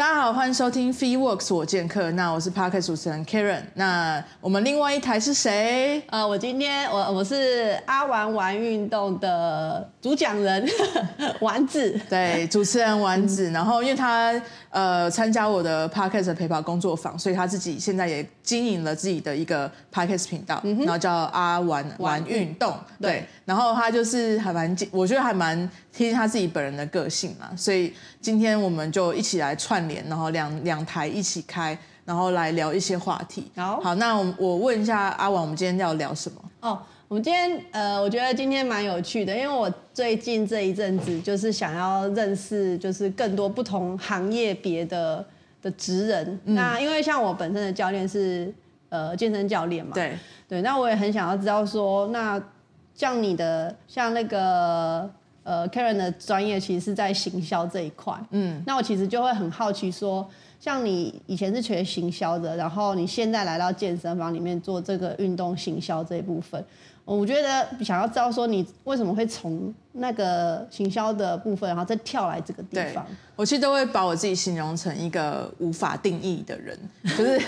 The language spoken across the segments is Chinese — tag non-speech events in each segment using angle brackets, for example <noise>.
大家好，欢迎收听 Fee Works 我健客。那我是 Parker 主持人 Karen。那我们另外一台是谁？呃，我今天我我是阿玩玩运动的主讲人 <laughs> 丸子，对，主持人丸子。嗯、然后因为他呃参加我的 Podcast 的陪跑工作坊，所以他自己现在也经营了自己的一个 Podcast 频道，嗯、然后叫阿玩玩运动。对，对然后他就是还蛮，我觉得还蛮贴他自己本人的个性嘛，所以今天我们就一起来串联。然后两两台一起开，然后来聊一些话题。好，好，那我我问一下阿玩，我们今天要聊什么？哦，我们今天呃，我觉得今天蛮有趣的，因为我最近这一阵子就是想要认识，就是更多不同行业别的的职人。嗯、那因为像我本身的教练是呃健身教练嘛，对对，那我也很想要知道说，那像你的像那个。呃，Karen 的专业其实是在行销这一块。嗯，那我其实就会很好奇说，像你以前是学行销的，然后你现在来到健身房里面做这个运动行销这一部分，我觉得想要知道说你为什么会从那个行销的部分，然后再跳来这个地方。我其实都会把我自己形容成一个无法定义的人，<laughs> 就是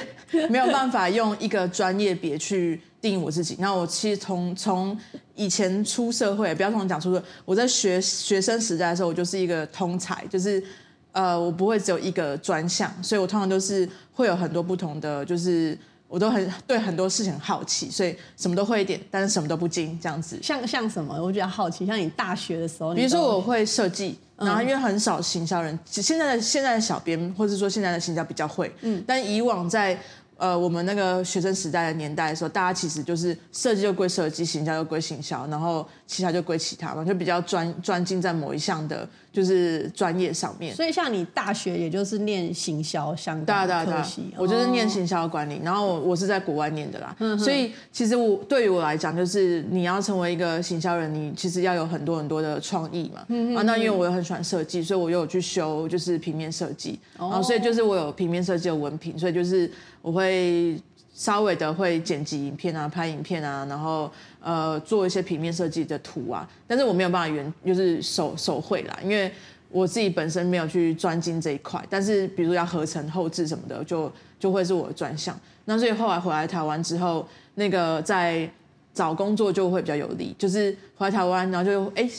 没有办法用一个专业别去。定义我自己。那我其实从从以前出社会，不要从讲出社会，我在学学生时代的时候，我就是一个通才，就是呃，我不会只有一个专项，所以我通常都是会有很多不同的，就是我都很对很多事情很好奇，所以什么都会一点，但是什么都不精这样子。像像什么？我比较好奇，像你大学的时候，比如说我会设计，然后因为很少行销人，现在的现在的小编或者说现在的行销比较会，嗯，但以往在。呃，我们那个学生时代的年代的时候，大家其实就是设计就归设计，行销就归行销，然后其他就归其他嘛，就比较专专精在某一项的，就是专业上面。所以像你大学也就是念行销相关的科系，我就是念行销管理，然后我我是在国外念的啦。嗯，所以其实我对于我来讲，就是你要成为一个行销人，你其实要有很多很多的创意嘛。嗯啊，那因为我又很喜欢设计，所以我又有去修就是平面设计，然后所以就是我有平面设计的文凭，所以就是。我会稍微的会剪辑影片啊，拍影片啊，然后呃做一些平面设计的图啊，但是我没有办法原就是手手绘啦，因为我自己本身没有去专精这一块。但是比如要合成、后置什么的，就就会是我的专项。那所以后来回来台湾之后，那个在找工作就会比较有利，就是回来台湾，然后就哎，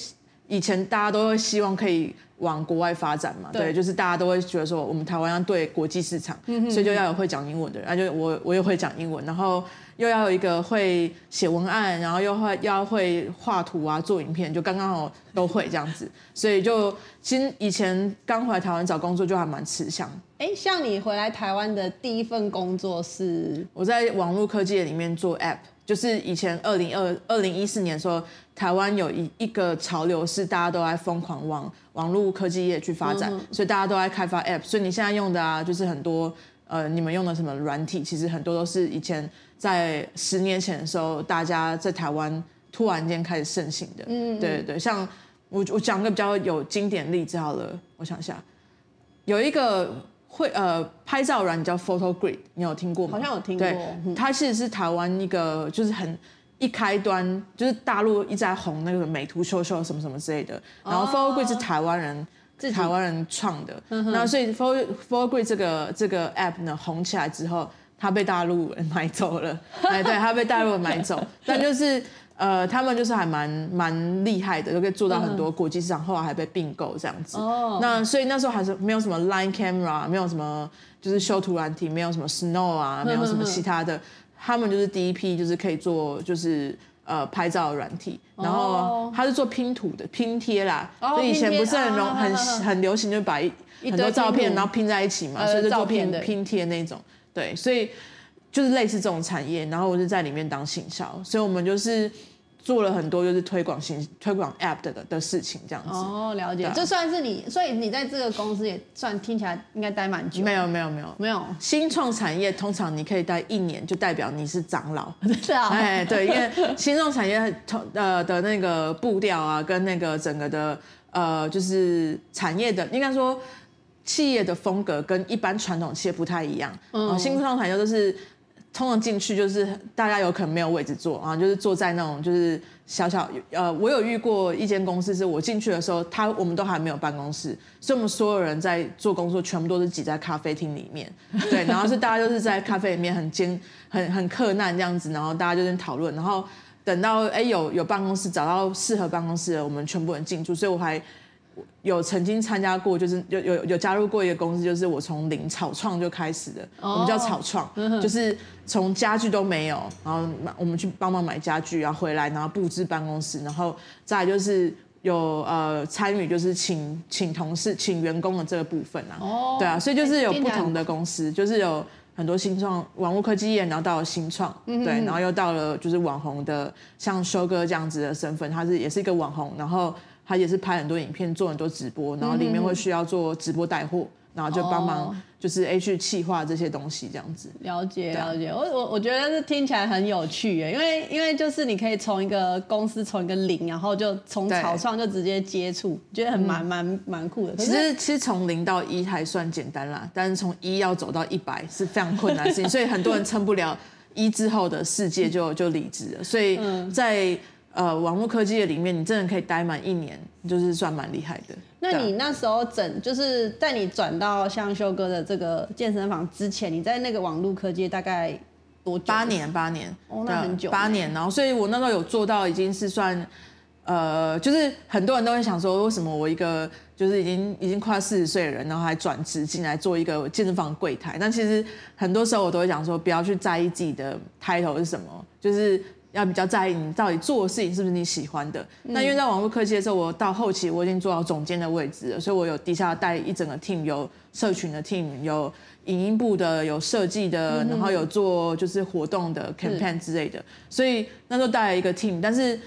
以前大家都会希望可以。往国外发展嘛，对，对，就是大家都会觉得说，我们台湾要对国际市场，嗯、哼所以就要有会讲英文的人，那就我我又会讲英文，然后又要有一个会写文案，然后又会要会画图啊，做影片，就刚刚好都会这样子，所以就其实以前刚回来台湾找工作就还蛮吃香。哎，像你回来台湾的第一份工作是？我在网络科技里面做 App。就是以前二零二二零一四年的时候，台湾有一一个潮流是大家都在疯狂往网络科技业去发展，嗯、所以大家都在开发 App。所以你现在用的啊，就是很多呃，你们用的什么软体，其实很多都是以前在十年前的时候，大家在台湾突然间开始盛行的。嗯，对对对，像我我讲个比较有经典例子好了，我想一下，有一个。会呃，拍照软叫 PhotoGrid，你有听过吗？好像有听过。对，它其实是台湾一个，就是很一开端，就是大陆一直在红那个美图秀秀什么什么之类的。然后 PhotoGrid 是台湾人，是、哦、台湾人创的。那所以 Photo PhotoGrid 这个这个 app 呢红起来之后，它被大陆人买走了。哎，对，他被大陆人买走，但就是。呃，他们就是还蛮蛮厉害的，就可以做到很多国际市场，后来还被并购这样子。哦。那所以那时候还是没有什么 Line Camera，没有什么就是修图软体，没有什么 Snow 啊，没有什么其他的。他们就是第一批，就是可以做就是呃拍照软体。然后他是做拼图的拼贴啦。哦。所以以前不是很容很很流行，就把一很多照片然后拼在一起嘛，所以就做拼拼贴那种。对，所以。就是类似这种产业，然后我就在里面当行销，所以我们就是做了很多就是推广行推广 App 的的事情这样子。哦，了解，这算是你，所以你在这个公司也算听起来应该待蛮久。没有没有没有没有，新创产业通常你可以待一年，就代表你是长老。<laughs> 是啊，哎对，因为新创产业同呃的那个步调啊，跟那个整个的呃，就是产业的，应该说企业的风格跟一般传统企业不太一样。嗯，新创团队都是通常进去就是大家有可能没有位置坐啊，就是坐在那种就是。小小呃，我有遇过一间公司，是我进去的时候，他我们都还没有办公室，所以我们所有人在做工作，全部都是挤在咖啡厅里面，<laughs> 对，然后是大家就是在咖啡里面很艰很很克难这样子，然后大家就在讨论，然后等到哎有有办公室找到适合办公室的，我们全部人进驻，所以我还。有曾经参加过，就是有有有加入过一个公司，就是我从零草创就开始的，我们叫草创，就是从家具都没有，然后我们去帮忙买家具，然后回来，然后布置办公室，然后再来就是有呃参与，就是请请同事、请员工的这个部分啊，对啊，所以就是有不同的公司，就是有很多新创网络科技业，然后到了新创，对，然后又到了就是网红的，像修哥这样子的身份，他是也是一个网红，然后。他也是拍很多影片，做很多直播，然后里面会需要做直播带货，然后就帮忙就是 A 去企划这些东西这样子。了解了解，我我我觉得是听起来很有趣耶，因为因为就是你可以从一个公司从一个零，然后就从草创就直接接触，觉得很蛮蛮蛮酷的。其实其实从零到一还算简单啦，但是从一要走到一百是非常困难的事情，<laughs> 所以很多人撑不了一之后的世界就就离职了，所以在。呃，网络科技的里面，你真的可以待满一年，就是算蛮厉害的。那你那时候整，就是在你转到像修哥的这个健身房之前，你在那个网络科技大概多久？八年，八年。哦，那很久。八年，然后所以我那时候有做到已经是算，呃，就是很多人都会想说，为什么我一个就是已经已经快四十岁的人，然后还转职进来做一个健身房柜台？但其实很多时候我都会讲说，不要去在意自己的 title 是什么，就是。要比较在意你到底做的事情是不是你喜欢的。那因为在网络科技的时候，我到后期我已经做到总监的位置了，所以我有底下带一整个 team，有社群的 team，有影音部的，有设计的，然后有做就是活动的 campaign 之类的。所以那时候带了一个 team，但是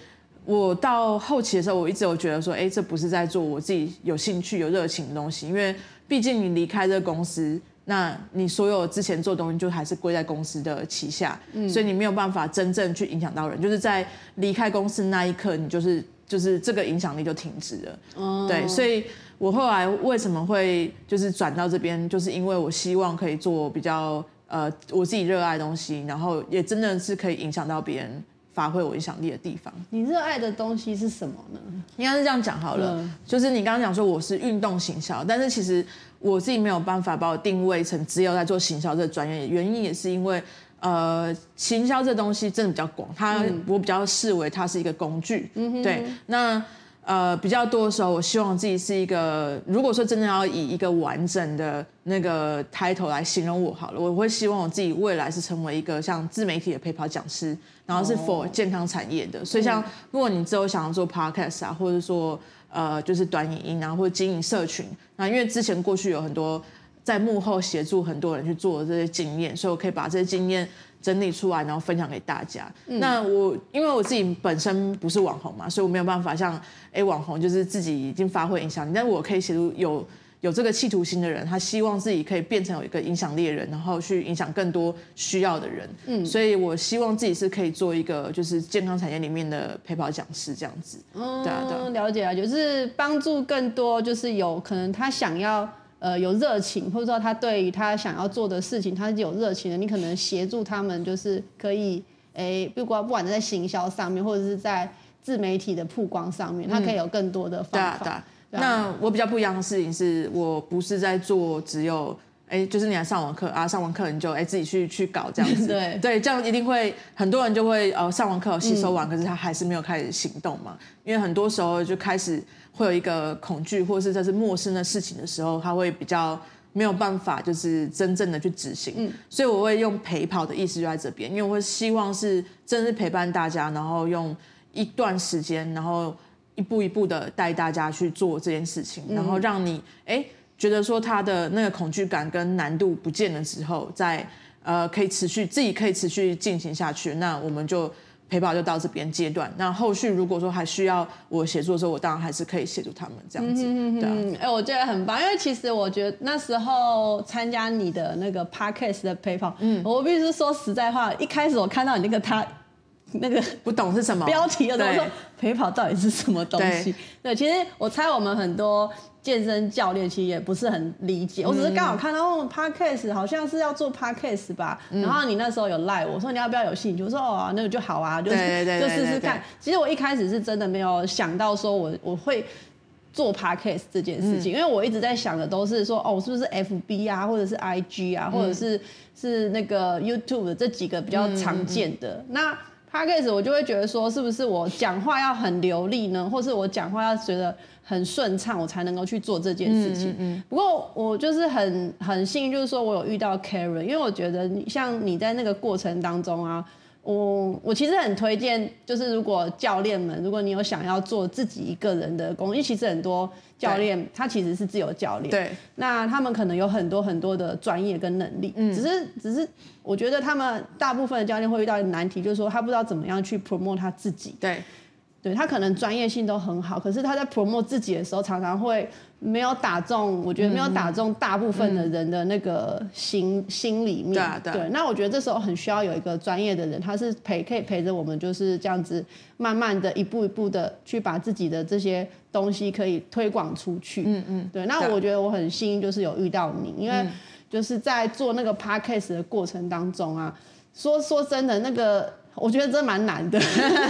我到后期的时候，我一直有觉得说，哎，这不是在做我自己有兴趣、有热情的东西，因为毕竟你离开这个公司。那你所有之前做的东西就还是归在公司的旗下，嗯，所以你没有办法真正去影响到人，就是在离开公司那一刻，你就是就是这个影响力就停止了。哦，对，所以我后来为什么会就是转到这边，就是因为我希望可以做比较呃我自己热爱的东西，然后也真的是可以影响到别人，发挥我影响力的地方。你热爱的东西是什么呢？应该是这样讲好了，嗯，就是你刚刚讲说我是运动行销，但是其实。我自己没有办法把我定位成只有在做行销这个专业，原因也是因为，呃，行销这东西真的比较广，它我比较视为它是一个工具，嗯、对。那呃比较多的时候，我希望自己是一个，如果说真的要以一个完整的那个 title 来形容我好了，我会希望我自己未来是成为一个像自媒体的陪跑讲师，然后是 for 健康产业的。所以像如果你之后想要做 podcast 啊，或者说。呃，就是短影音，然后或者经营社群。那因为之前过去有很多在幕后协助很多人去做的这些经验，所以我可以把这些经验整理出来，然后分享给大家。嗯、那我因为我自己本身不是网红嘛，所以我没有办法像哎网红就是自己已经发挥影响力，但是我可以协助有。有这个企图心的人，他希望自己可以变成有一个影响力的人，然后去影响更多需要的人。嗯，所以我希望自己是可以做一个就是健康产业里面的陪跑讲师这样子。嗯，对啊，对啊，了解啊，就是帮助更多，就是有可能他想要呃有热情，或者说他对于他想要做的事情他是有热情的，你可能协助他们，就是可以哎，不管不管在行销上面，或者是在自媒体的曝光上面，他可以有更多的方法。嗯，对啊，对啊。那我比较不一样的事情是，我不是在做只有哎，就是你来上完课啊，上完课你就哎自己去去搞这样子，<laughs> 对。对，这样一定会很多人就会呃上完课吸收完，可是他还是没有开始行动嘛，因为很多时候就开始会有一个恐惧，或是这是陌生的事情的时候，他会比较没有办法就是真正的去执行，嗯，所以我会用陪跑的意思就在这边，因为我会希望是真的是陪伴大家，然后用一段时间，然后。一步一步的带大家去做这件事情，然后让你哎觉得说他的那个恐惧感跟难度不见了之后，再呃可以持续自己可以持续进行下去，那我们就陪跑就到这边阶段。那后续如果说还需要我协助的时候，我当然还是可以协助他们这样子。嗯嗯哎，我觉得很棒，因为其实我觉得那时候参加你的那个 podcast 的陪跑，嗯，我必须说实在话，一开始我看到你那个他。那个不懂是什么标题的时候说陪跑到底是什么东西？对，其实我猜我们很多健身教练其实也不是很理解。嗯、我只是刚好看到 podcast 好像是要做 podcast 吧，嗯、然后你那时候有赖我说你要不要有兴趣？我说哦，那个就好啊，就是就试试看。其实我一开始是真的没有想到说我我会。做 podcast 这件事情，嗯、因为我一直在想的都是说，哦，是不是 FB 啊，或者是 IG 啊，嗯、或者是是那个 YouTube 的这几个比较常见的。嗯嗯、那 podcast 我就会觉得说，是不是我讲话要很流利呢，或是我讲话要觉得很顺畅，我才能够去做这件事情。嗯嗯嗯、不过我就是很很幸运，就是说我有遇到 Karen，因为我觉得你像你在那个过程当中啊。我我其实很推荐，就是如果教练们，如果你有想要做自己一个人的工，因为其实很多教练他其实是自由教练，对，那他们可能有很多很多的专业跟能力，嗯，只是只是我觉得他们大部分的教练会遇到一个难题，就是说他不知道怎么样去 promote 他自己，对。对，他可能专业性都很好，可是他在 promote 自己的时候，常常会没有打中，我觉得没有打中大部分的人的那个心、嗯、心里面。对、啊、对，对，那我觉得这时候很需要有一个专业的人，他是陪可以陪着我们，就是这样子慢慢的一步一步的去把自己的这些东西可以推广出去。嗯嗯，对。那我觉得我很幸运，就是有遇到你，因为就是在做那个 podcast 的过程当中啊，说说真的那个。我觉得真蛮难的，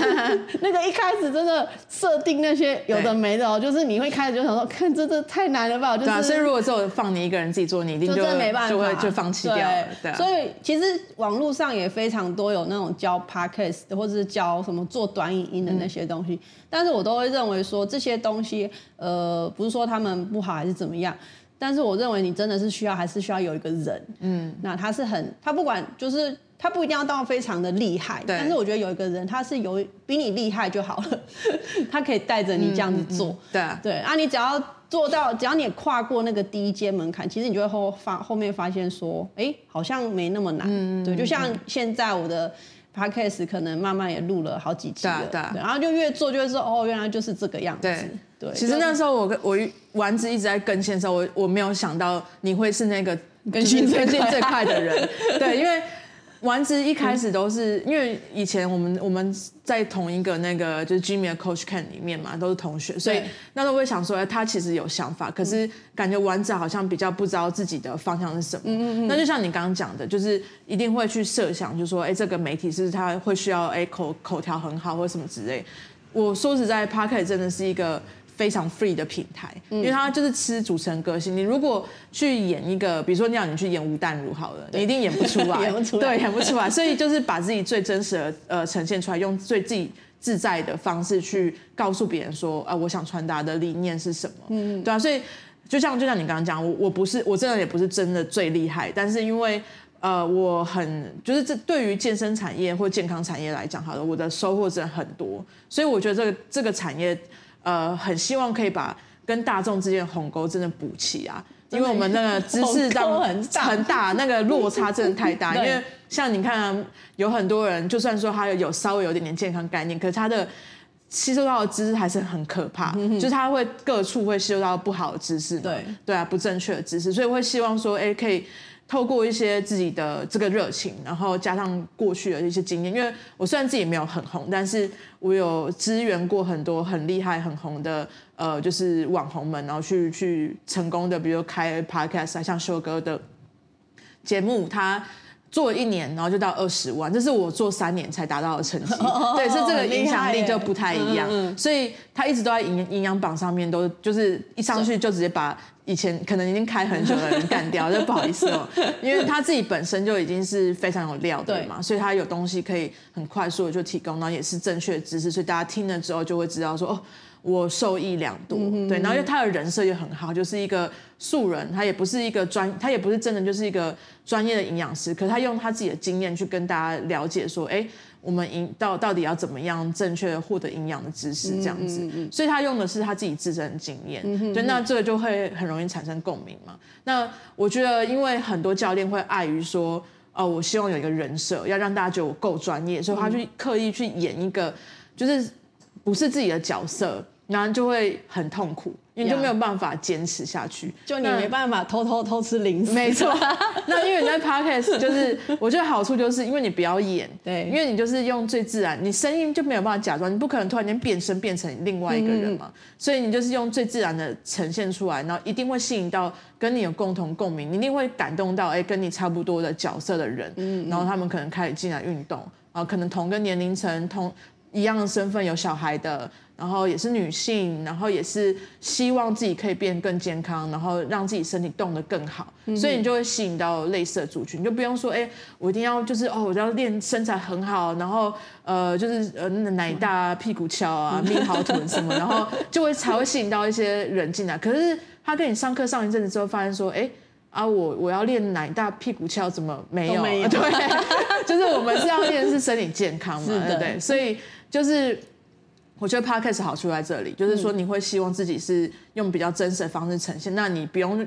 <laughs> 那个一开始真的设定那些有的没的哦，就是你会开始就想说，看这这太难了吧？就是、对、啊，所以如果只有放你一个人自己做，你一定就，没办法，就会就放弃掉了。对，所以其实网络上也非常多有那种教 podcast 或者是教什么做短影音的那些东西，嗯、但是我都会认为说这些东西，呃，不是说他们不好还是怎么样，但是我认为你真的是需要还是需要有一个人，嗯，那他是很他不管就是。他不一定要到非常的厉害，对。但是我觉得有一个人，他是有比你厉害就好了，<laughs> 他可以带着你这样子做，嗯嗯、对。啊，对啊，你只要做到，只要你跨过那个第一阶门槛，其实你就会后发后面发现说，哎、欸，好像没那么难，嗯、对，就像现在我的 podcast 可能慢慢也录了好几期了，对，对，然后就越做就会说，哦，原来就是这个样子，对，对其实那时候我我丸子一直在更新的时候，我我没有想到你会是那个更新最近最快的人，<laughs> 对，因为。丸子一开始都是、嗯、因为以前我们我们在同一个那个就是 Jimmy 的 Coach Camp 里面嘛，都是同学，所以那时候想说，他其实有想法，可是感觉丸子好像比较不知道自己的方向是什么。嗯嗯，那就像你刚刚讲的，就是一定会去设想，就是说，哎，这个媒体是他会需要哎口口条很好或什么之类。我说实在，Podcast 真的是一个。非常 free 的平台，因为它就是吃主持人个性。你如果去演一个，比如说你要你去演吴淡如好了，你一定演不出来，<laughs> 演不出来，对，演不出来。所以就是把自己最真实的呃呈现出来，用最自己自在的方式去告诉别人说，啊，我想传达的理念是什么？嗯，对啊。所以就像就像你刚刚讲，我我不是我真的也不是真的最厉害，但是因为呃我很就是这对于健身产业或健康产业来讲，好了，我的收获真的很多，所以我觉得这个这个产业。呃，很希望可以把跟大众之间的鸿沟真的补齐啊，因为我们那个知识量很大，很大，那个落差真的太大。<laughs> 因为像你看啊，有很多人，就算说他有稍微有点点健康概念，可是他的吸收到的知识还是很可怕，嗯、就是他会各处会吸收到不好的知识，对对啊，不正确的知识，所以会希望说，哎，可以。透过一些自己的这个热情，然后加上过去的一些经验，因为我虽然自己没有很红，但是我有支援过很多很厉害、很红的呃，就是网红们，然后去去成功的，比如开 podcast 啊，像修哥的节目，他。做一年，然后就到二十万，这是我做三年才达到的成绩。Oh, <laughs> 对，所以这个影响力就不太一样。所以他一直都在营营养榜上面，都就是一上去就直接把以前可能已经开很久的人干掉，<laughs> 就不好意思哦。因为他自己本身就已经是非常有料的嘛，所以他有东西可以很快速的就提供，然后也是正确的知识，所以大家听了之后就会知道说哦。我受益良多，嗯、对，然后因为他的人设也很好，就是一个素人，他也不是一个专，他也不是真的就是一个专业的营养师，可是他用他自己的经验去跟大家了解说，哎，我们营到到底要怎么样正确的获得营养的知识这样子，所以他用的是他自己自身的经验，嗯、对，那这个就会很容易产生共鸣嘛。那我觉得，因为很多教练会碍于说，哦，我希望有一个人设，要让大家觉得我够专业，所以他去刻意去演一个就是不是自己的角色。然后就会很痛苦。你就没有办法坚持下去，就你没办法偷偷偷吃零食。没错，<laughs> 那因为你在 podcast 就是，我觉得好处就是因为你不要演，对，因为你就是用最自然，你声音就没有办法假装，你不可能突然间变身变成另外一个人嘛，嗯、所以你就是用最自然的呈现出来，然后一定会吸引到跟你有共同共鸣，你一定会感动到哎跟你差不多的角色的人，嗯，然后他们可能开始进来运动，啊可能同个年龄层同一样的身份有小孩的。然后也是女性，然后也是希望自己可以变更健康，然后让自己身体动得更好，嗯、所以你就会吸引到类似的族群，你就不用说，哎，我一定要就是哦，我要练身材很好，然后呃，就是呃奶大屁股翘啊，蜜桃臀什么，然后就会才会吸引到一些人进来。<laughs> 可是他跟你上课上一阵子之后，发现说，哎啊，我我要练奶大屁股翘，怎么没有？没有 <laughs> 对，就是我们是要练的是身体健康嘛，对不对？所以就是。我觉得 Podcast 好处在这里，就是说你会希望自己是用比较真实的方式呈现，那你不用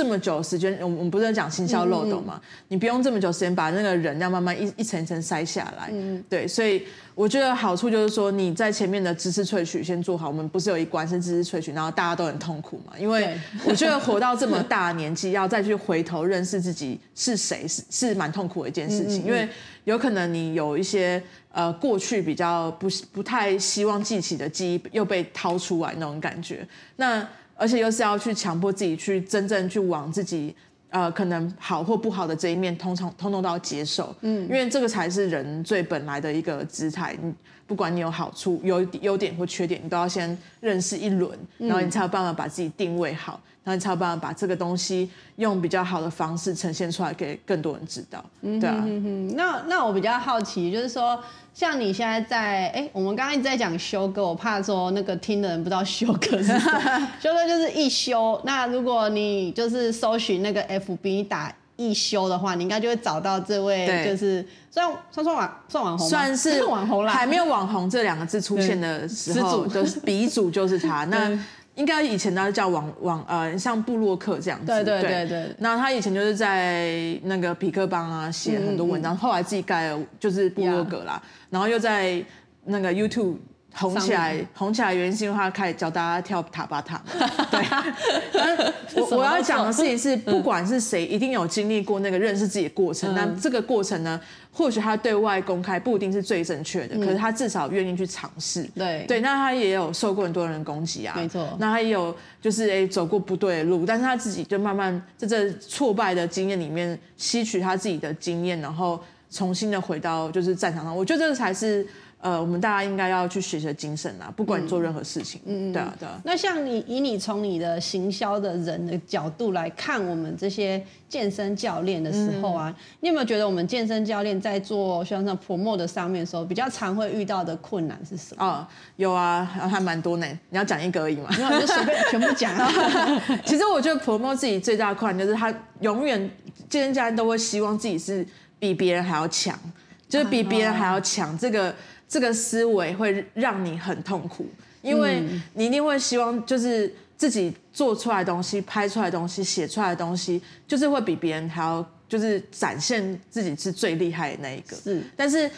这么久的时间，我们我们不是在讲行销漏斗嘛，你不用这么久时间把那个人要慢慢一一层一层筛下来，对，所以我觉得好处就是说你在前面的知识萃取先做好，我们不是有一关是知识萃取，然后大家都很痛苦嘛，因为我觉得活到这么大年纪，要再去回头认识自己是谁，是是蛮痛苦的一件事情，因为有可能你有一些。呃，过去比较不不太希望记起的记忆又被掏出来那种感觉，那而且又是要去强迫自己去真正去往自己呃可能好或不好的这一面，通常通通都要接受，嗯，因为这个才是人最本来的一个姿态。你不管你有好处、有优点或缺点，你都要先认识一轮，然后你才有办法把自己定位好。然后你才有办法把这个东西用比较好的方式呈现出来，给更多人知道。对啊，嗯、哼哼那那我比较好奇，就是说，像你现在在，哎、欸，我们刚刚一直在讲修哥，我怕说那个听的人不知道修哥是谁。<laughs> 修哥就是一修。那如果你就是搜寻那个 FB 打一修的话，你应该就会找到这位，就是算算算网算网红，算是 <laughs> 网红啦。还没有网红这两个字出现的时候，的鼻祖就是他。<laughs> 那。应该以前都叫网网呃，像布洛克这样子。对对对对。那他以前就是在那个匹克邦啊写很多文章，嗯嗯、后来自己盖了就是布洛格啦，然后又在那个 YouTube。红起来，红起来原因是因为他开始教大家跳塔巴塔。<laughs> 对，<laughs> 我我要讲的事情是，不管是谁，一定有经历过那个认识自己的过程。那这个过程呢，或许他对外公开不一定是最正确的，可是他至少愿意去尝试。对对，那他也有受过很多人攻击啊，没错。那他也有就是哎走过不对的路，但是他自己就慢慢在这挫败的经验里面吸取他自己的经验，然后重新的回到就是战场上。我觉得这个才是。呃，我们大家应该要去学习精神啊，不管你做任何事情，嗯，对啊，对啊。那像你以你从你的行销的人的角度来看，我们这些健身教练的时候啊，嗯、你有没有觉得我们健身教练在做像像 promote 的上面的时候，比较常会遇到的困难是什么？哦，有啊，还蛮多呢。你要讲一个而已嘛，然后你就随便 <laughs> 全部讲啊。<laughs> 其实我觉得 promote 自己最大的困难就是他永远健身教练都会希望自己是比别人还要强，就是比别人还要强这个。这个思维会让你很痛苦，因为你一定会希望就是自己做出来的东西、拍出来的东西、写出来的东西，就是会比别人还要就是展现自己是最厉害的那一个。是，但是。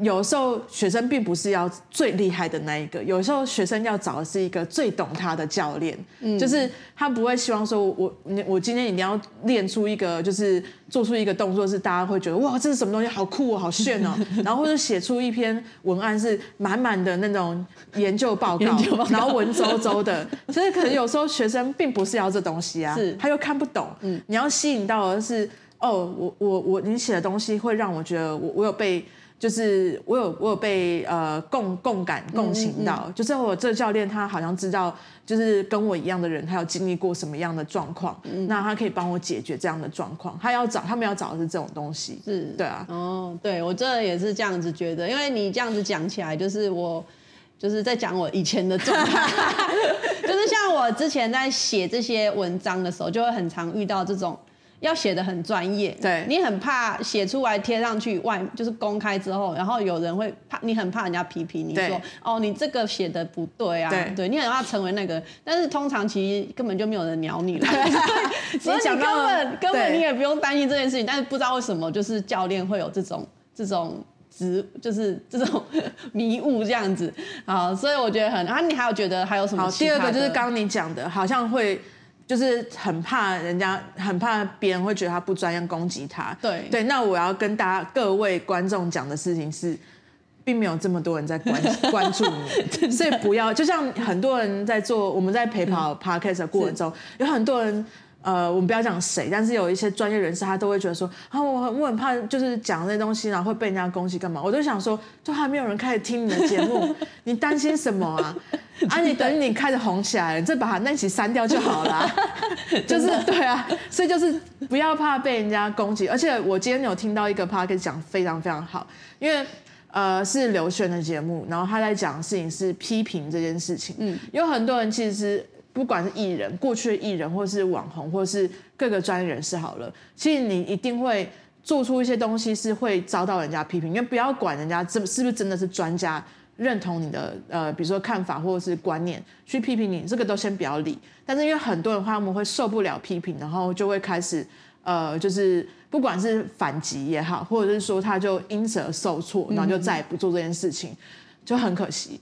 有时候学生并不是要最厉害的那一个，有时候学生要找的是一个最懂他的教练，嗯，就是他不会希望说我我今天一定要练出一个，就是做出一个动作是大家会觉得哇，这是什么东西，好酷哦，好炫哦，<laughs> 然后或者写出一篇文案是满满的那种研究报告，报告。然后文绉绉的，所以可能有时候学生并不是要这东西啊，是。他又看不懂，嗯，你要吸引到的是哦，我我我你写的东西会让我觉得我我有被。就是我有我有被呃共共感共情到，嗯嗯、就是我这教练他好像知道，就是跟我一样的人，他有经历过什么样的状况，嗯、那他可以帮我解决这样的状况。他要找他们要找的是这种东西，是对啊。哦，对我这也是这样子觉得，因为你这样子讲起来，就是我就是在讲我以前的状态，<laughs> 就是像我之前在写这些文章的时候，就会很常遇到这种。要写的很专业，对，你很怕写出来贴上去外就是公开之后，然后有人会怕，你很怕人家批评你说，哦，你这个写的不对啊，对，对，你很怕成为那个，但是通常其实根本就没有人鸟你了，<laughs> 所以你根本根本你也不用担心这件事情，但是不知道为什么就是教练会有这种这种植，就是这种迷雾这样子。好，所以我觉得很，啊，你还有觉得还有什么？好，第二个就是刚刚你讲的，好像会就是很怕人家，很怕别人会觉得他不专业攻击他。对对，那我要跟大家各位观众讲的事情是。并没有这么多人在关 <laughs> 关注你，所以不要就像很多人在做，我们在陪跑 podcast 的过程中，有很多人，呃，我们不要讲谁，但是有一些专业人士，他都会觉得说，啊，我很我很怕，就是讲这些东西，然后会被人家攻击干嘛？我就想说，就还没有人开始听你的节目，你担心什么啊？<laughs> 啊，你等你开始红起来了，你再把他那期删掉就好了。<laughs> 就是对啊，所以就是不要怕被人家攻击。而且我今天有听到一个 podcast 讲非常非常好，因为。呃，是刘轩的节目，然后他在讲的事情是批评这件事情。嗯，有很多人其实不管是艺人，过去的艺人，或是网红，或是各个专业人士，好了，其实你一定会做出一些东西是会遭到人家批评。因为不要管人家这是不是真的是专家认同你的呃，比如说看法或者是观念去批评你，这个都先不要理。但是因为很多人的话，他们会受不了批评，然后就会开始呃，就是。不管是反击也好，或者是说他就因此而受挫，然后就再也不做这件事情，就很可惜。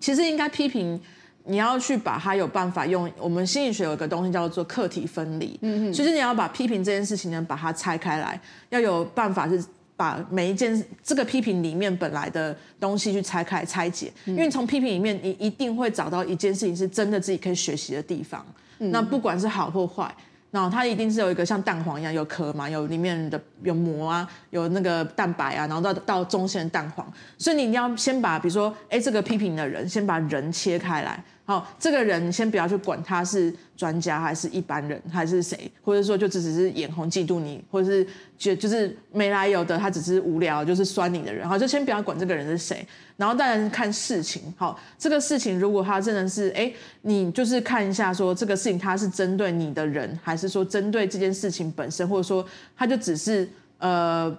其实应该批评，你要去把它有办法用。我们心理学有一个东西叫做课题分离，嗯，其实你要把批评这件事情呢，把它拆开来，要有办法是把每一件这个批评里面本来的东西去拆开拆解，因为从批评里面你一定会找到一件事情是真的自己可以学习的地方，那不管是好或坏。然后它一定是有一个像蛋黄一样有壳嘛，有里面的有膜啊，有那个蛋白啊，然后到到中线蛋黄，所以你一定要先把，比如说，哎，这个批评的人，先把人切开来。好，这个人先不要去管他是专家还是一般人还是谁，或者说就只只是眼红嫉妒你，或者是觉就是没来由的，他只是无聊就是酸你的人，好，就先不要管这个人是谁，然后当然看事情，好，这个事情如果他真的是哎，你就是看一下说这个事情他是针对你的人，还是说针对这件事情本身，或者说他就只是呃，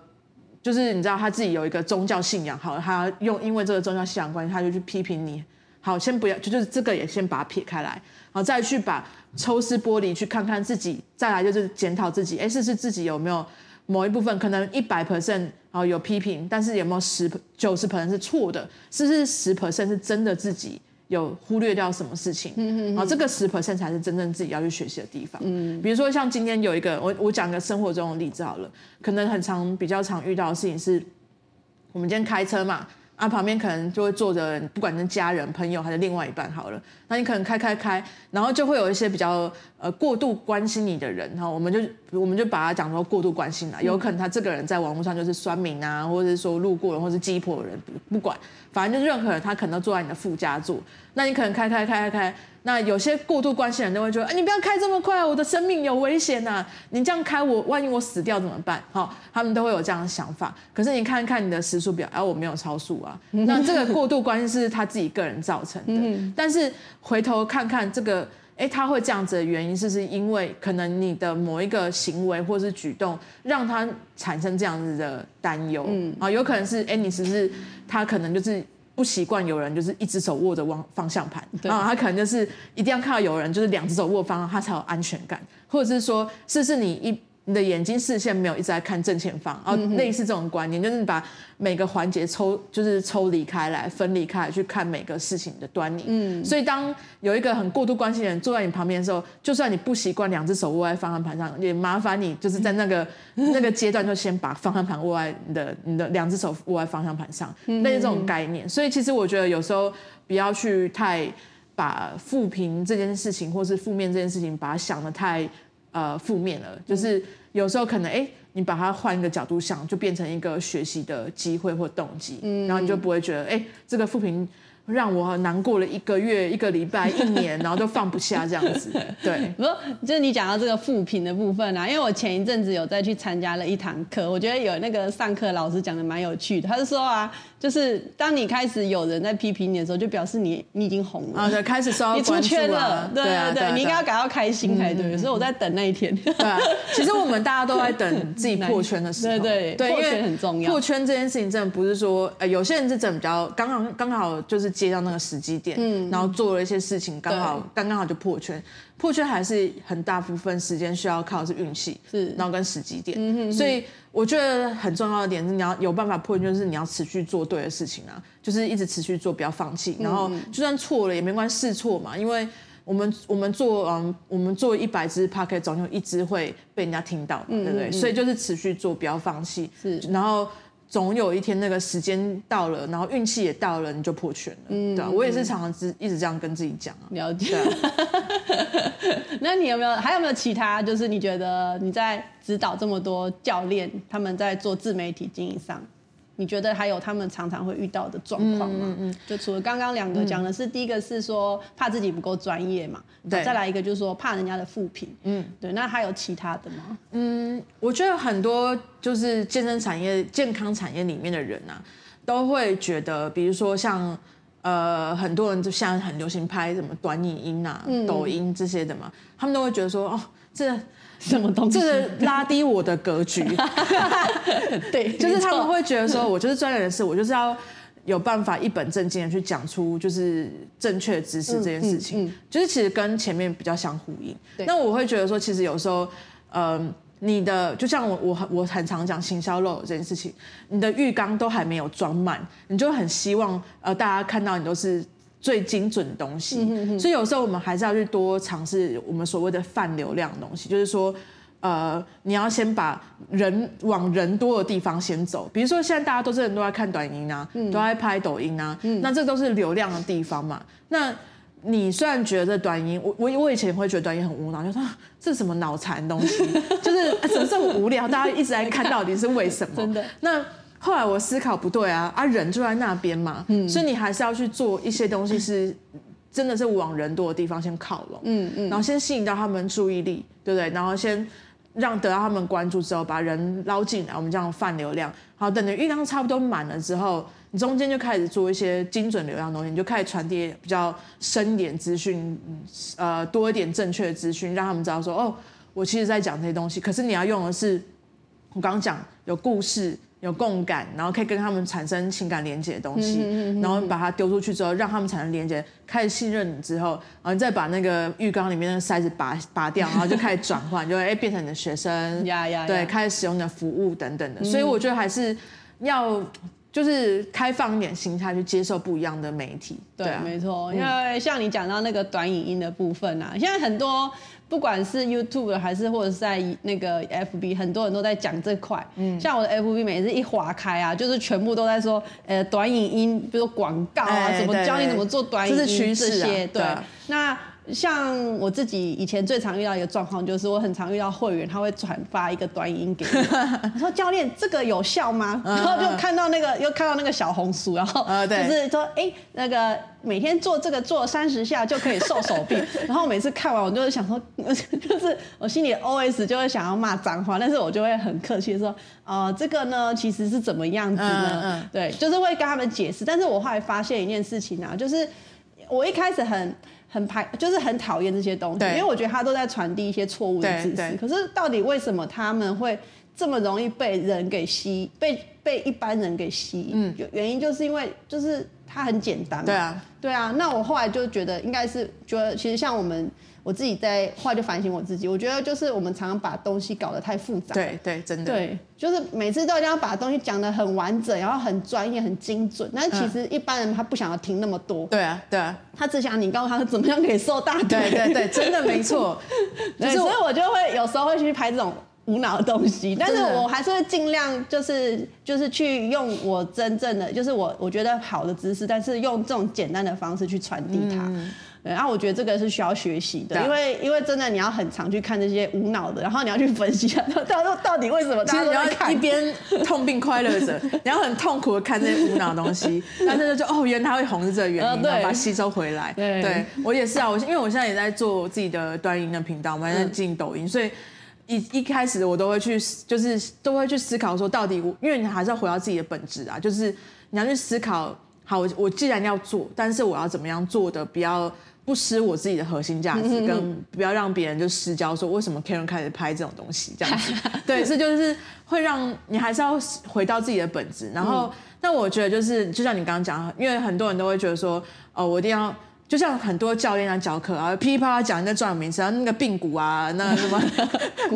就是你知道他自己有一个宗教信仰，好，他用因为这个宗教信仰关系，他就去批评你。好，先不要，就就是这个也先把它撇开来，好，再去把抽丝剥离，去看看自己，再来就是检讨自己，哎，是是自己有没有某一部分可能一百 percent 啊有批评，但是有没有十九十 percent 是错的，是不是十 percent 是真的自己有忽略掉什么事情？嗯嗯，好，这个十 percent 才是真正自己要去学习的地方。嗯，比如说像今天有一个，我我讲个生活中的例子好了，可能很常比较常遇到的事情是，我们今天开车嘛。啊，旁边可能就会坐着，不管是家人、朋友还是另外一半，好了，那你可能开开开，然后就会有一些比较呃过度关心你的人，哈，我们就我们就把他讲说过度关心了，有可能他这个人在网络上就是酸民啊，或者是说路过人，或是鸡婆人，不管，反正就是任何人，他可能都坐在你的副驾座，那你可能开开开开开。那有些过度关心的人都会觉得，哎，你不要开这么快，我的生命有危险呐！你这样开我，我万一我死掉怎么办？好，他们都会有这样的想法。可是你看看你的时速表，哎，我没有超速啊。那这个过度关心是他自己个人造成的。但是回头看看这个，哎，他会这样子的原因，是不是因为可能你的某一个行为或是举动，让他产生这样子的担忧？嗯，啊，有可能是，哎，你只是他可能就是。不习惯有人就是一只手握着方方向盘，然后他可能就是一定要看到有人就是两只手握方向，他才有安全感，或者是说，是不是你一。你的眼睛视线没有一直在看正前方，然后类似这种观念，就是把每个环节抽，就是抽离开来，分离开来去看每个事情的端倪。嗯，所以当有一个很过度关心的人坐在你旁边的时候，就算你不习惯两只手握在方向盘上，也麻烦你就是在那个 <laughs> 那个阶段就先把方向盘握在你的你的两只手握在方向盘上，类似这种概念。所以其实我觉得有时候不要去太把负评这件事情，或是负面这件事情，把它想的太。呃，负面了，就是有时候可能，哎，你把它换一个角度想，就变成一个学习的机会或动机，嗯，然后你就不会觉得，哎，这个负评。让我难过了一个月、一个礼拜、一年，然后都放不下这样子。<laughs> 对，不，就是你讲到这个负评的部分啊，因为我前一阵子有再去参加了一堂课，我觉得有那个上课老师讲的蛮有趣的。他是说啊，就是当你开始有人在批评你的时候，就表示你你已经红了，啊，对，开始受到 <laughs> 关注了，你出圈了，对对对，对，你应该要感到开心才对。所以我在等那一天。<laughs> 对啊，其实我们大家都在等 <laughs> 自己破圈的时候。对对，破圈很重要。破圈这件事情真的不是说，呃，有些人是真的比较刚刚刚好就是。接到那个时机点，嗯，然后做了一些事情，刚好刚刚好就破圈。破圈还是很大部分时间需要靠的是运气，是，然后跟时机点。嗯哼哼，所以我觉得很重要的点是，你要有办法破圈，就是你要持续做对的事情啊，就是一直持续做，不要放弃。然后就算错了也没关系，试错嘛，因为我们我们做嗯，我们做一百支 Podcast 总有一支会被人家听到嘛，对不对？所以就是持续做，不要放弃。是，然后。总有一天那个时间到了，然后运气也到了，你就破圈了，嗯、对、啊、我也是常常一直这样跟自己讲啊。了解。啊、<laughs> 那你有没有还有没有其他？就是你觉得你在指导这么多教练，他们在做自媒体经营上？你觉得还有他们常常会遇到的状况吗？嗯嗯，嗯就除了刚刚两个讲的是，第一个是说怕自己不够专业嘛，对，再来一个就是说怕人家的负评，嗯，对，那还有其他的吗？嗯，我觉得很多就是健身产业、健康产业里面的人啊，都会觉得，比如说像呃很多人就现在很流行拍什么短影音啊、嗯、抖音这些的嘛，他们都会觉得说哦这。什么东西？就是拉低我的格局。<laughs> 对，就是他们会觉得说，我就是专业人士，我就是要有办法一本正经的去讲出就是正确的知识这件事情，嗯嗯嗯、就是其实跟前面比较相呼应。那我会觉得说，其实有时候，嗯、呃，你的就像我我我很常讲行销漏斗这件事情，你的浴缸都还没有装满，你就很希望呃大家看到你都是。最精准的东西，所以有时候我们还是要去多尝试我们所谓的泛流量的东西，就是说，呃，你要先把人往人多的地方先走。比如说现在大家都是人都在看短音啊，嗯、都在拍抖音啊，嗯、那这都是流量的地方嘛。那你虽然觉得这短音，我我我以前会觉得短音很无脑，就说这是什么脑残东西，<laughs> 就是怎么这么无聊，大家一直在看到底是为什么？<laughs> 真的那。后来我思考不对啊，啊人就在那边嘛，嗯、所以你还是要去做一些东西，是真的是往人多的地方先靠拢，嗯嗯，然后先吸引到他们注意力，对不对？然后先让得到他们关注之后，把人捞进来，我们这样泛流量。好，等你浴缸差不多满了之后，你中间就开始做一些精准流量的东西，你就开始传递比较深一点资讯，呃，多一点正确的资讯，让他们知道说，哦，我其实在讲这些东西。可是你要用的是我刚刚讲有故事。有共感，然后可以跟他们产生情感连接的东西，然后把它丢出去之后，让他们产生连接，开始信任你之后，然后你再把那个浴缸里面的塞子拔拔掉，<laughs> 然后就开始转换，就哎变成你的学生，呀呀，对，开始使用你的服务等等的。嗯、所以我觉得还是要就是开放一点心态去接受不一样的媒体。对，对啊、没错，因为像你讲到那个短影音的部分啊，现在很多。不管是 YouTube 还是或者是在那个 FB，很多人都在讲这块。嗯，像我的 FB 每次一划开啊，就是全部都在说，呃，短影音，比如说广告啊，怎么教你怎么做短影音这些。对，那。像我自己以前最常遇到一个状况，就是我很常遇到会员，他会转发一个短影音给我，<laughs> 我说教练这个有效吗？然后就看到那个又看到那个小红书，然后就是说哎、欸、那个每天做这个做三十下就可以瘦手臂，<laughs> 然后每次看完我就会想说，<laughs> 就是我心里 OS 就会想要骂脏话，但是我就会很客气的说，呃这个呢其实是怎么样子呢？对，就是会跟他们解释。但是我后来发现一件事情啊，就是我一开始很。很排，就是很讨厌这些东西，因为我觉得他都在传递一些错误的知识。可是到底为什么他们会这么容易被人给吸，被被一般人给吸引？嗯，原因就是因为就是它很简单嘛。对啊，对啊。那我后来就觉得应该是觉得，其实像我们。我自己在后来就反省我自己，我觉得就是我们常常把东西搞得太复杂。对对，真的。对，就是每次都一定要把东西讲得很完整，然后很专业、很精准。但其实一般人他不想要听那么多。对啊，对啊。他只想你告诉他怎么样可以瘦大腿。对对对，真的 <laughs> 没错。就是所以我就会有时候会去拍这种无脑的东西，但是我还是会尽量就是就是去用我真正的就是我我觉得好的知识，但是用这种简单的方式去传递它。嗯对，然后我觉得这个是需要学习的，因为因为真的你要很常去看这些无脑的，然后你要去分析它到到到底为什么大家都在看。其实你要一边痛并快乐着，你要很痛苦的看这些无脑的东西，但是就哦，原来它会红是这个原因，呃、然后把它吸收回来。对，对我也是啊，我因为我现在也在做自己的端音的频道，我还在进抖音，嗯、所以一一开始我都会去，就是都会去思考说，到底我，因为你还是要回到自己的本质啊，就是你要去思考，好，我我既然要做，但是我要怎么样做的比较。不失我自己的核心价值，跟不要让别人就失焦，说为什么 Karen 开始拍这种东西这样子，<laughs> 对，这就是会让你还是要回到自己的本质。然后，那、嗯、我觉得就是，就像你刚刚讲，因为很多人都会觉得说，哦，我一定要就像很多教练在教课啊，噼里啪啦讲人家专有名词，然后那个髌骨啊，那个 <laughs> 什么，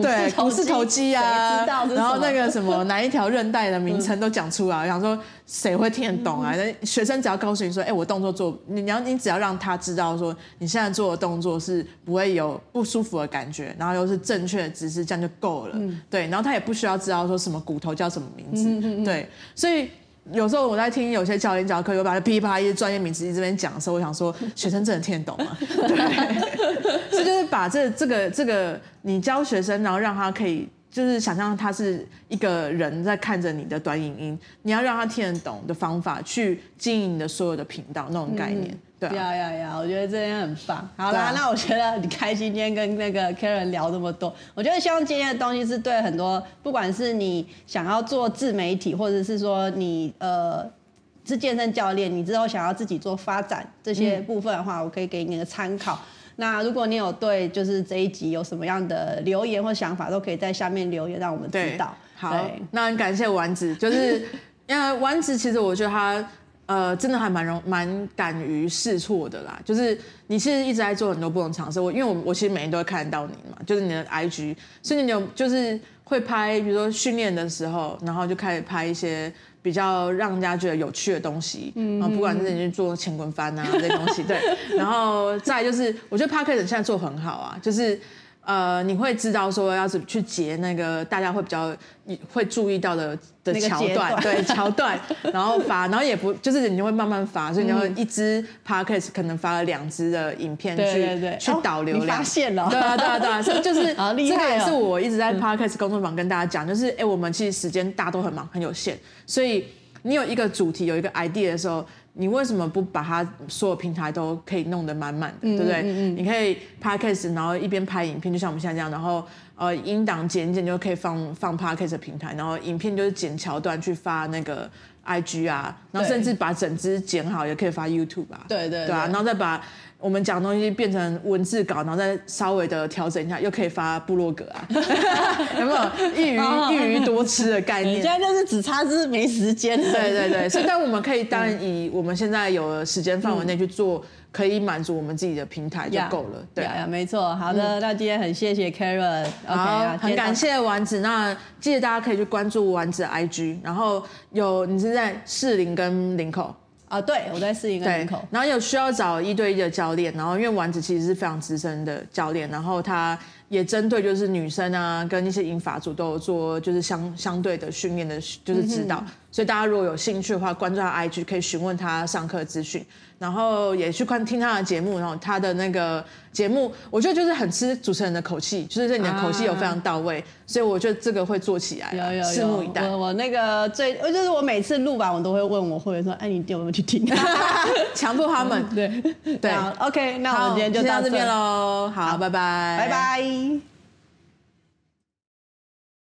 对，股四头肌啊，然后那个什么哪一条韧带的名称都讲出来，我想说谁会听得懂啊？那、嗯、学生只要告诉你说，哎、欸，我动作做，你要你只要让他知道说，你现在做的动作是不会有不舒服的感觉，然后又是正确的姿势，这样就够了。嗯、对，然后他也不需要知道说什么骨头叫什么名字。对，所以。有时候我在听有些教练教课，有把他噼里啪啦一些专业名词一直这边讲的时候，我想说，<laughs> 学生真的听得懂吗？<laughs> 对，这就是把这这个这个你教学生，然后让他可以就是想象他是一个人在看着你的短影音，你要让他听得懂的方法去经营你的所有的频道那种概念。嗯对、啊，呀呀呀！我觉得这边很棒。好啦，啊、那我觉得很开心，今天跟那个 Karen 聊这么多。我觉得希望今天的东西是对很多，不管是你想要做自媒体，或者是说你呃是健身教练，你之后想要自己做发展这些部分的话，嗯、我可以给你一个参考。那如果你有对就是这一集有什么样的留言或想法，都可以在下面留言，让我们知道。好，那很感谢丸子，就是 <laughs> 因为丸子其实我觉得他。呃，真的还蛮容蛮敢于试错的啦。就是你其实一直在做很多不同尝试。我因为我我其实每天都会看得到你嘛，就是你的 IG，所以你有就是会拍，比如说训练的时候，然后就开始拍一些比较让人家觉得有趣的东西。嗯，然后不管是你去做前滚翻啊这些东西，对。<laughs> 然后再就是，我觉得 Podcast 现在做很好啊，就是。呃，你会知道说要怎么去截那个大家会比较会注意到的的桥段，对桥段，<laughs> 然后发，然后也不就是你就会慢慢发，所以你会一支 podcast 可能发了两支的影片去去导流量，哦、发现了，对啊对啊对啊，所以 <laughs> 就是这个也是我一直在 podcast 工作坊跟大家讲，就是哎，我们其实时间大家都很忙很有限，所以你有一个主题有一个 idea 的时候。你为什么不把它所有平台都可以弄得满满的，嗯、对不对？嗯嗯、你可以 podcast，然后一边拍影片，就像我们现在这样，然后呃音档剪剪就可以放放 podcast 的平台，然后影片就是剪桥段去发那个 IG 啊，然后甚至把整支剪好也可以发 YouTube 啊，对对对，对啊，然后再把。我们讲东西变成文字稿，然后再稍微的调整一下，又可以发部落格啊，<laughs> 有没有一鱼一鱼多吃的概念？<laughs> 现在就是只差是没时间。对对对，所以但我们可以 <laughs> 当然以我们现在有的时间范围内去做，可以满足我们自己的平台就够了。对呀，没错。好的，那今天很谢谢 Karen，好，很感谢丸子。那记得大家可以去关注丸子 IG，然后有你是在士林跟林口。啊，对，我在试一个门口，然后有需要找一对一的教练，然后因为丸子其实是非常资深的教练，然后他也针对就是女生啊，跟一些银发组都有做就是相相对的训练的，就是指导。嗯所以大家如果有兴趣的话，关注他 IG 可以询问他上课资讯，然后也去看听他的节目，然后他的那个节目，我觉得就是很吃主持人的口气，就是你的口气有非常到位，啊、所以我觉得这个会做起来，有有有，拭目以待。我我那个最，就是我每次录完我都会问我会员说，哎，你有没有去听？<laughs> 强迫他们，对对。OK，那我们今天就到这边喽，好，拜拜，拜拜。